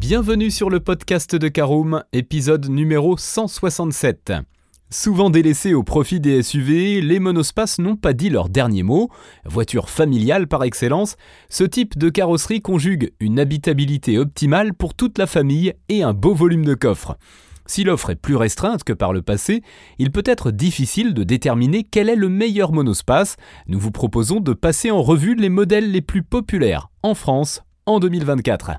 Bienvenue sur le podcast de Caroom, épisode numéro 167. Souvent délaissés au profit des SUV, les monospaces n'ont pas dit leur dernier mot. Voiture familiale par excellence, ce type de carrosserie conjugue une habitabilité optimale pour toute la famille et un beau volume de coffre. Si l'offre est plus restreinte que par le passé, il peut être difficile de déterminer quel est le meilleur monospace. Nous vous proposons de passer en revue les modèles les plus populaires en France en 2024.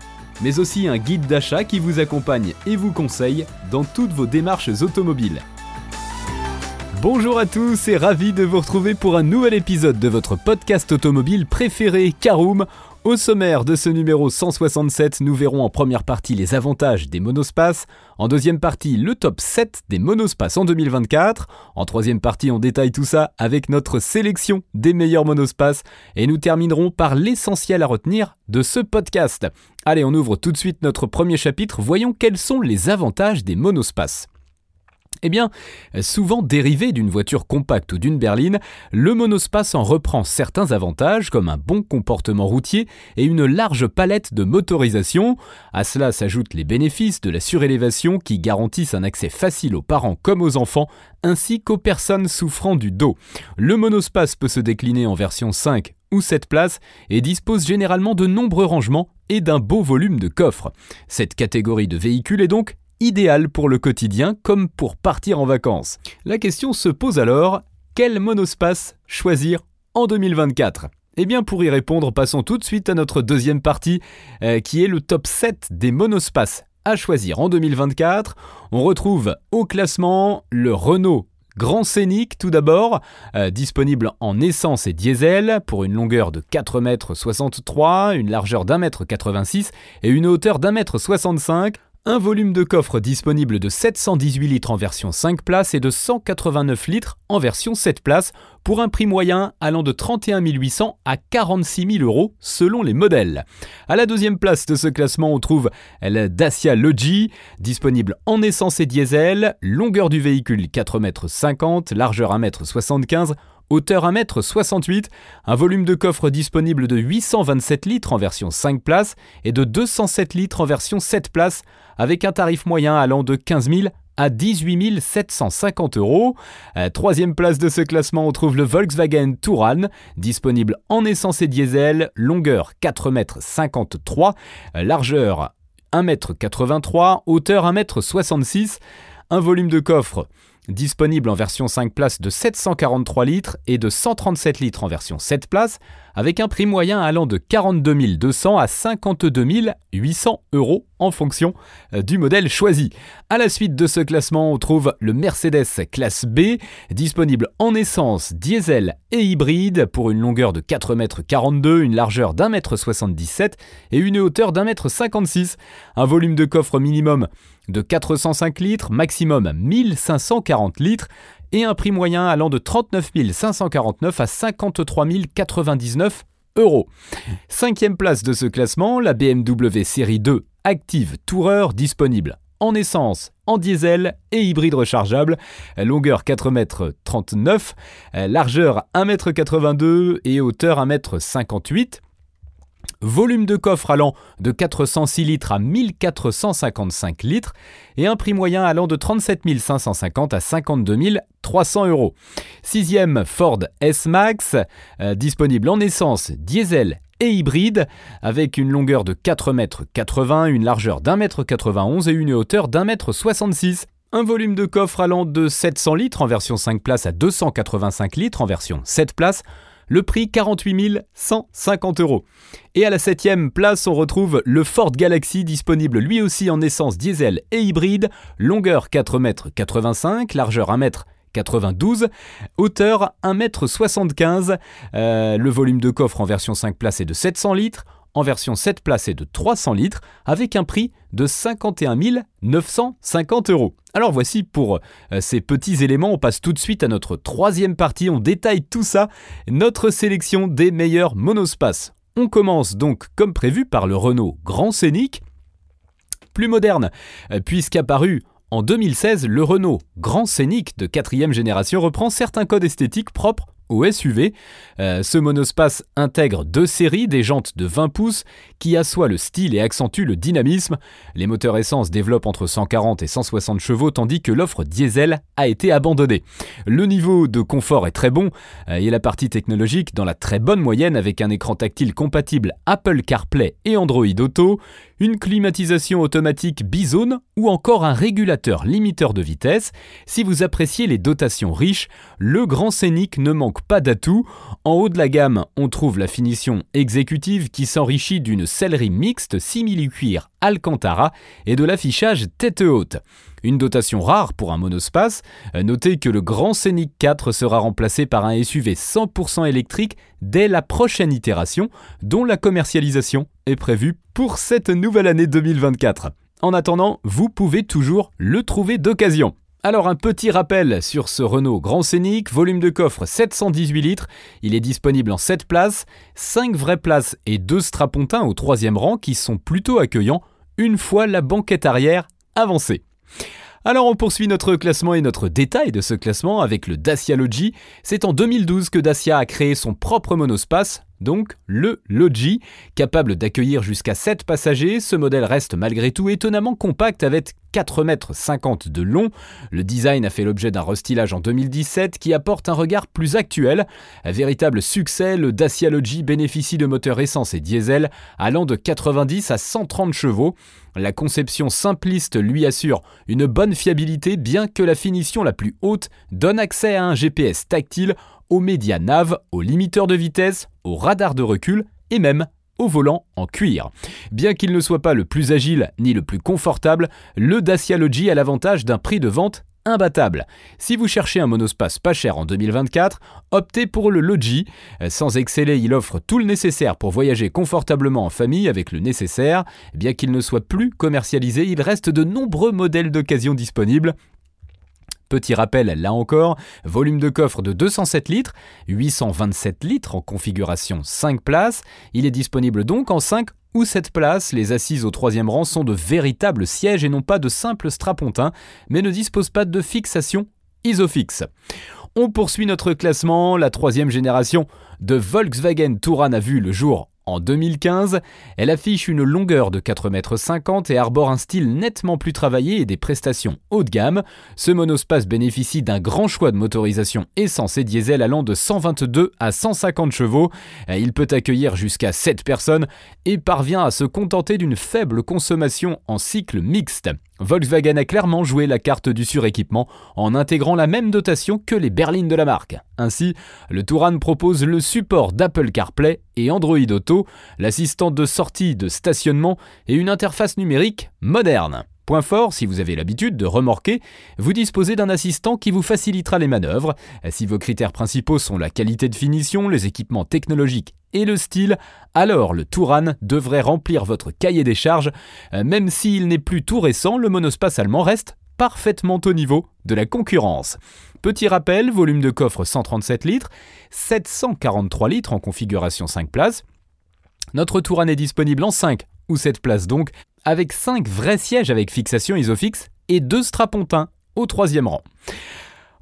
mais aussi un guide d'achat qui vous accompagne et vous conseille dans toutes vos démarches automobiles. Bonjour à tous et ravi de vous retrouver pour un nouvel épisode de votre podcast automobile préféré Caroom. Au sommaire de ce numéro 167, nous verrons en première partie les avantages des monospaces, en deuxième partie le top 7 des monospaces en 2024, en troisième partie on détaille tout ça avec notre sélection des meilleurs monospaces, et nous terminerons par l'essentiel à retenir de ce podcast. Allez, on ouvre tout de suite notre premier chapitre, voyons quels sont les avantages des monospaces. Eh bien, souvent dérivé d'une voiture compacte ou d'une berline, le monospace en reprend certains avantages comme un bon comportement routier et une large palette de motorisation. À cela s'ajoutent les bénéfices de la surélévation qui garantissent un accès facile aux parents comme aux enfants ainsi qu'aux personnes souffrant du dos. Le monospace peut se décliner en version 5 ou 7 places et dispose généralement de nombreux rangements et d'un beau volume de coffres. Cette catégorie de véhicules est donc idéal pour le quotidien comme pour partir en vacances. La question se pose alors, quel monospace choisir en 2024 eh bien pour y répondre, passons tout de suite à notre deuxième partie, euh, qui est le top 7 des monospaces à choisir en 2024. On retrouve au classement le Renault Grand Scénic tout d'abord, euh, disponible en essence et diesel pour une longueur de 4,63 m, une largeur d'1,86 m et une hauteur d'1,65 m un volume de coffre disponible de 718 litres en version 5 places et de 189 litres en version 7 places pour un prix moyen allant de 31 800 à 46 000 euros selon les modèles. À la deuxième place de ce classement, on trouve la Dacia Logi, disponible en essence et diesel, longueur du véhicule 4,50 m, largeur 1,75 m, hauteur 1m68, un volume de coffre disponible de 827 litres en version 5 places et de 207 litres en version 7 places, avec un tarif moyen allant de 15 000 à 18 750 euros. Euh, troisième place de ce classement, on trouve le Volkswagen Touran, disponible en essence et diesel, longueur 4,53 m, largeur 1,83 m, hauteur 1,66 m, un volume de coffre disponible en version 5 places de 743 litres et de 137 litres en version 7 places, avec un prix moyen allant de 42 200 à 52 800 euros en fonction euh, du modèle choisi. À la suite de ce classement, on trouve le Mercedes classe B, disponible en essence, diesel et hybride pour une longueur de 4,42 m, une largeur d'1,77 m et une hauteur d'1,56 m. Un volume de coffre minimum de 405 litres, maximum 1540 litres et un prix moyen allant de 39 549 à 53 099 euros. Cinquième place de ce classement, la BMW série 2 Active Tourer disponible en essence, en diesel et hybride rechargeable, longueur 4,39 m, largeur 1,82 m et hauteur 1,58 m. Volume de coffre allant de 406 litres à 1455 litres et un prix moyen allant de 37 550 à 52 300 euros. Sixième Ford S-Max, euh, disponible en essence, diesel et hybride, avec une longueur de 4,80 m, une largeur d'1,91 m et une hauteur d'1,66 m. Un volume de coffre allant de 700 litres en version 5 places à 285 litres en version 7 places, le prix 48 150 euros. Et à la septième place, on retrouve le Ford Galaxy disponible lui aussi en essence diesel et hybride, longueur 4,85 m, largeur 1 m 92, hauteur 1m75, euh, le volume de coffre en version 5 places est de 700 litres, en version 7 places et de 300 litres avec un prix de 51 950 euros. Alors voici pour euh, ces petits éléments, on passe tout de suite à notre troisième partie, on détaille tout ça, notre sélection des meilleurs monospaces. On commence donc comme prévu par le Renault Grand Scénic, plus moderne, euh, puisqu'apparu en 2016, le Renault Grand Scénic de quatrième génération reprend certains codes esthétiques propres au SUV. Euh, ce monospace intègre deux séries, des jantes de 20 pouces qui assoient le style et accentuent le dynamisme. Les moteurs essence développent entre 140 et 160 chevaux tandis que l'offre diesel a été abandonnée. Le niveau de confort est très bon euh, et la partie technologique dans la très bonne moyenne avec un écran tactile compatible Apple CarPlay et Android Auto, une climatisation automatique bizone ou encore un régulateur limiteur de vitesse. Si vous appréciez les dotations riches, le Grand Scénic ne manque pas d'atouts. En haut de la gamme, on trouve la finition exécutive qui s'enrichit d'une sellerie mixte simili-cuir Alcantara et de l'affichage tête haute. Une dotation rare pour un monospace, notez que le Grand Scénic 4 sera remplacé par un SUV 100% électrique dès la prochaine itération, dont la commercialisation est prévue pour cette nouvelle année 2024. En attendant, vous pouvez toujours le trouver d'occasion. Alors un petit rappel sur ce Renault Grand Scénic, volume de coffre 718 litres, il est disponible en 7 places, 5 vraies places et 2 strapontins au troisième rang qui sont plutôt accueillants une fois la banquette arrière avancée. Alors on poursuit notre classement et notre détail de ce classement avec le Dacia Logi. C'est en 2012 que Dacia a créé son propre monospace, donc le Logi. Capable d'accueillir jusqu'à 7 passagers, ce modèle reste malgré tout étonnamment compact avec 4,50 m de long. Le design a fait l'objet d'un restylage en 2017 qui apporte un regard plus actuel. Un véritable succès, le Dacia Logi bénéficie de moteurs essence et diesel allant de 90 à 130 chevaux. La conception simpliste lui assure une bonne fiabilité bien que la finition la plus haute donne accès à un GPS tactile aux médias nav, aux limiteurs de vitesse, aux radars de recul et même au volant en cuir. Bien qu'il ne soit pas le plus agile ni le plus confortable, le Dacia Logi a l'avantage d'un prix de vente imbattable. Si vous cherchez un monospace pas cher en 2024, optez pour le Logi. Sans exceller, il offre tout le nécessaire pour voyager confortablement en famille avec le nécessaire. Bien qu'il ne soit plus commercialisé, il reste de nombreux modèles d'occasion disponibles. Petit rappel, là encore, volume de coffre de 207 litres, 827 litres en configuration 5 places. Il est disponible donc en 5 ou 7 places. Les assises au troisième rang sont de véritables sièges et non pas de simples strapontins, mais ne disposent pas de fixation isofix. On poursuit notre classement. La troisième génération de Volkswagen Touran a vu le jour en 2015, elle affiche une longueur de 4,50 m et arbore un style nettement plus travaillé et des prestations haut de gamme. Ce monospace bénéficie d'un grand choix de motorisation essence et diesel allant de 122 à 150 chevaux. Il peut accueillir jusqu'à 7 personnes et parvient à se contenter d'une faible consommation en cycle mixte. Volkswagen a clairement joué la carte du suréquipement en intégrant la même dotation que les berlines de la marque. Ainsi, le Touran propose le support d'Apple CarPlay et Android Auto, l'assistant de sortie de stationnement et une interface numérique moderne. Point fort, si vous avez l'habitude de remorquer, vous disposez d'un assistant qui vous facilitera les manœuvres. Si vos critères principaux sont la qualité de finition, les équipements technologiques et le style, alors le Touran devrait remplir votre cahier des charges. Même s'il n'est plus tout récent, le monospace allemand reste parfaitement au niveau de la concurrence. Petit rappel, volume de coffre 137 litres, 743 litres en configuration 5 places. Notre Touran est disponible en 5 ou 7 places donc, avec 5 vrais sièges avec fixation isofix et 2 strapontins au troisième rang.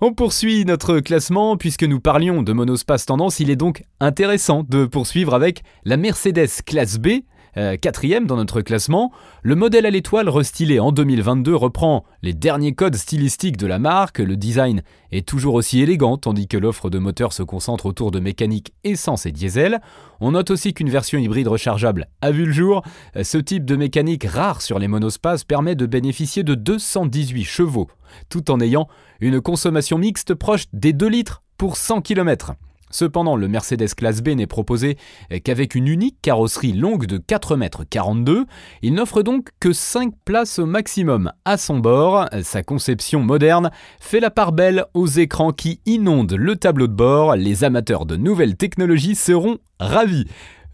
On poursuit notre classement puisque nous parlions de monospace tendance, il est donc intéressant de poursuivre avec la Mercedes classe B euh, quatrième dans notre classement, le modèle à l'étoile restylé en 2022 reprend les derniers codes stylistiques de la marque, le design est toujours aussi élégant tandis que l'offre de moteurs se concentre autour de mécanique essence et diesel. On note aussi qu'une version hybride rechargeable a vu le jour. Ce type de mécanique rare sur les monospaces permet de bénéficier de 218 chevaux, tout en ayant une consommation mixte proche des 2 litres pour 100 km. Cependant, le Mercedes Classe B n'est proposé qu'avec une unique carrosserie longue de 4,42 m. Il n'offre donc que 5 places au maximum à son bord. Sa conception moderne fait la part belle aux écrans qui inondent le tableau de bord. Les amateurs de nouvelles technologies seront ravis.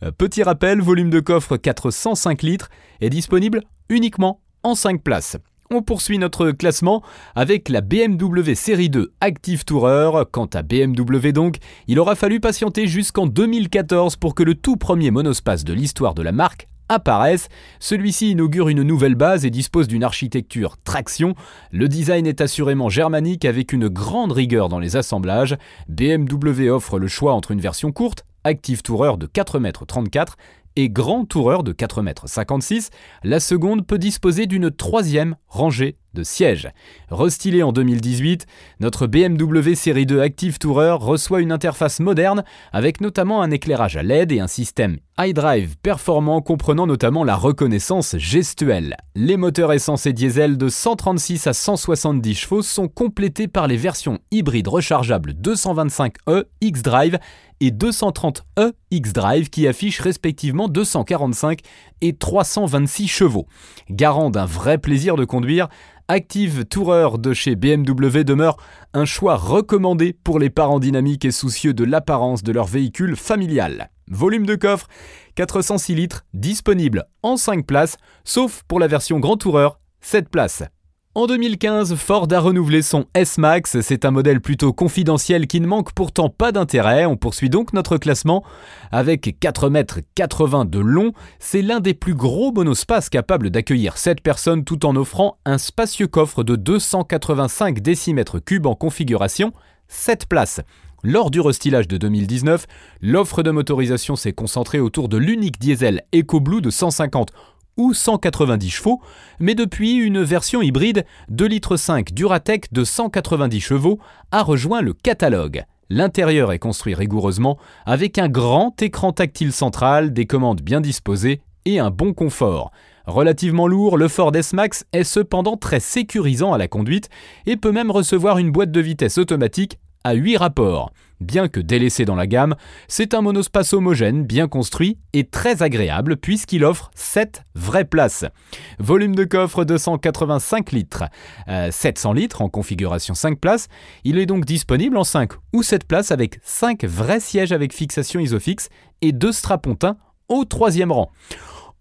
Euh, petit rappel, volume de coffre 405 litres est disponible uniquement en 5 places. On poursuit notre classement avec la BMW série 2 Active Tourer. Quant à BMW donc, il aura fallu patienter jusqu'en 2014 pour que le tout premier monospace de l'histoire de la marque apparaissent. Celui-ci inaugure une nouvelle base et dispose d'une architecture traction. Le design est assurément germanique avec une grande rigueur dans les assemblages. BMW offre le choix entre une version courte, Active Tourer de 4,34 m et Grand Tourer de 4,56 m. La seconde peut disposer d'une troisième rangée de sièges. Restylé en 2018, notre BMW série 2 Active Tourer reçoit une interface moderne avec notamment un éclairage à LED et un système iDrive performant comprenant notamment la reconnaissance gestuelle. Les moteurs essence et diesel de 136 à 170 chevaux sont complétés par les versions hybrides rechargeables 225e xDrive et 230e xDrive qui affichent respectivement 245 et 326 chevaux. Garant d'un vrai plaisir de conduire, Active Tourer de chez BMW demeure un choix recommandé pour les parents dynamiques et soucieux de l'apparence de leur véhicule familial. Volume de coffre 406 litres, disponible en 5 places, sauf pour la version Grand Tourer 7 places. En 2015, Ford a renouvelé son S-Max. C'est un modèle plutôt confidentiel qui ne manque pourtant pas d'intérêt. On poursuit donc notre classement avec 4,80 m de long. C'est l'un des plus gros monospaces capables d'accueillir 7 personnes tout en offrant un spacieux coffre de 285 décimètres cubes en configuration 7 places. Lors du restylage de 2019, l'offre de motorisation s'est concentrée autour de l'unique diesel EcoBlue de 150 ou 190 chevaux, mais depuis une version hybride 2,5 litres Duratec de 190 chevaux a rejoint le catalogue. L'intérieur est construit rigoureusement avec un grand écran tactile central, des commandes bien disposées et un bon confort. Relativement lourd, le Ford S-Max est cependant très sécurisant à la conduite et peut même recevoir une boîte de vitesse automatique à 8 rapports. Bien que délaissé dans la gamme, c'est un monospace homogène, bien construit et très agréable puisqu'il offre 7 vraies places. Volume de coffre 285 litres, 700 euh, litres en configuration 5 places. Il est donc disponible en 5 ou 7 places avec 5 vrais sièges avec fixation isofix et 2 strapontins au troisième rang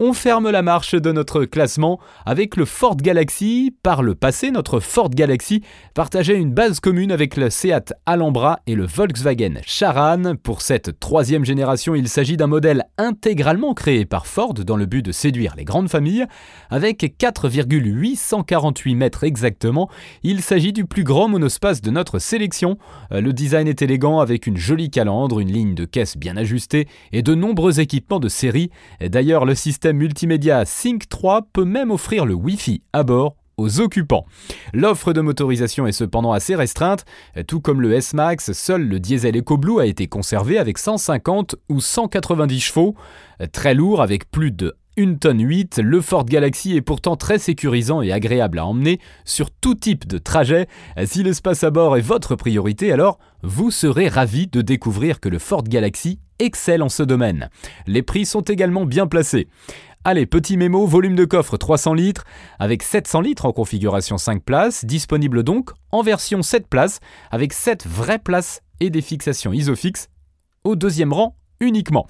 on ferme la marche de notre classement avec le Ford Galaxy. Par le passé, notre Ford Galaxy partageait une base commune avec le Seat Alhambra et le Volkswagen Charan. Pour cette troisième génération, il s'agit d'un modèle intégralement créé par Ford dans le but de séduire les grandes familles. Avec 4,848 mètres exactement, il s'agit du plus grand monospace de notre sélection. Le design est élégant avec une jolie calandre, une ligne de caisse bien ajustée et de nombreux équipements de série. D'ailleurs, le système multimédia Sync 3 peut même offrir le Wi-Fi à bord aux occupants. L'offre de motorisation est cependant assez restreinte, tout comme le S-Max, seul le diesel EcoBlue a été conservé avec 150 ou 190 chevaux. Très lourd avec plus de 1 tonne 8, le Ford Galaxy est pourtant très sécurisant et agréable à emmener sur tout type de trajet. Si l'espace à bord est votre priorité, alors vous serez ravi de découvrir que le Ford Galaxy excelle en ce domaine. Les prix sont également bien placés. Allez, petit mémo, volume de coffre 300 litres, avec 700 litres en configuration 5 places, disponible donc en version 7 places, avec 7 vraies places et des fixations isofix, au deuxième rang uniquement.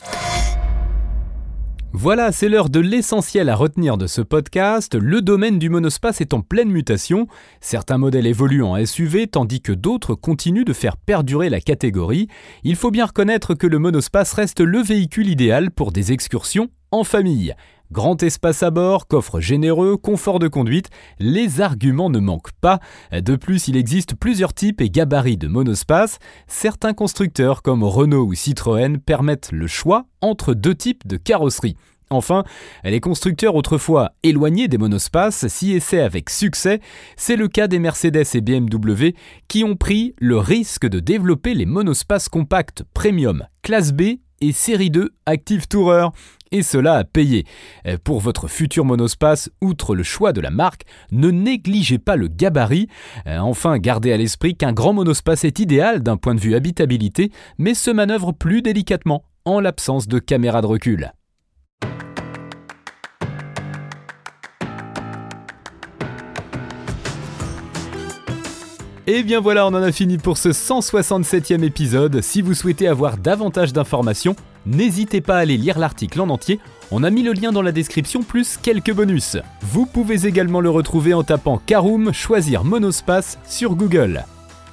Voilà, c'est l'heure de l'essentiel à retenir de ce podcast. Le domaine du monospace est en pleine mutation. Certains modèles évoluent en SUV tandis que d'autres continuent de faire perdurer la catégorie. Il faut bien reconnaître que le monospace reste le véhicule idéal pour des excursions en famille. Grand espace à bord, coffre généreux, confort de conduite, les arguments ne manquent pas. De plus, il existe plusieurs types et gabarits de monospace. Certains constructeurs comme Renault ou Citroën permettent le choix entre deux types de carrosserie. Enfin, les constructeurs autrefois éloignés des monospaces s'y essaient avec succès. C'est le cas des Mercedes et BMW qui ont pris le risque de développer les monospaces compacts premium classe B et série 2 Active Tourer et cela a payé. Euh, pour votre futur monospace, outre le choix de la marque, ne négligez pas le gabarit. Euh, enfin, gardez à l'esprit qu'un grand monospace est idéal d'un point de vue habitabilité, mais se manœuvre plus délicatement en l'absence de caméra de recul. Et bien voilà, on en a fini pour ce 167e épisode. Si vous souhaitez avoir davantage d'informations, n'hésitez pas à aller lire l'article en entier. On a mis le lien dans la description plus quelques bonus. Vous pouvez également le retrouver en tapant Caroom, choisir Monospace sur Google.